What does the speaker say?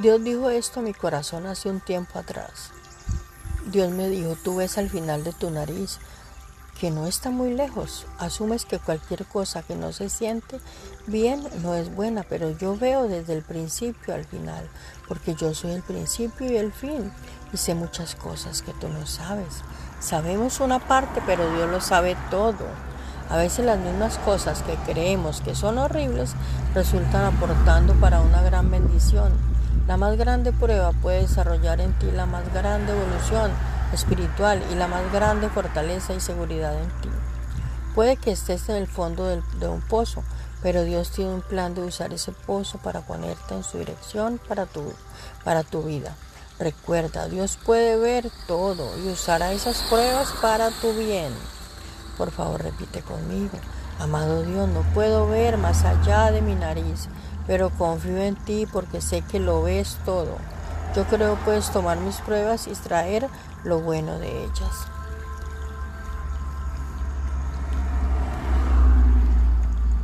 Dios dijo esto a mi corazón hace un tiempo atrás. Dios me dijo, tú ves al final de tu nariz que no está muy lejos. Asumes que cualquier cosa que no se siente bien no es buena, pero yo veo desde el principio al final, porque yo soy el principio y el fin, y sé muchas cosas que tú no sabes. Sabemos una parte, pero Dios lo sabe todo. A veces las mismas cosas que creemos que son horribles resultan aportando para una gran bendición. La más grande prueba puede desarrollar en ti la más grande evolución espiritual y la más grande fortaleza y seguridad en ti. Puede que estés en el fondo de un pozo, pero Dios tiene un plan de usar ese pozo para ponerte en su dirección para tu, para tu vida. Recuerda, Dios puede ver todo y usará esas pruebas para tu bien. Por favor, repite conmigo. Amado Dios, no puedo ver más allá de mi nariz, pero confío en ti porque sé que lo ves todo. Yo creo puedes tomar mis pruebas y extraer lo bueno de ellas.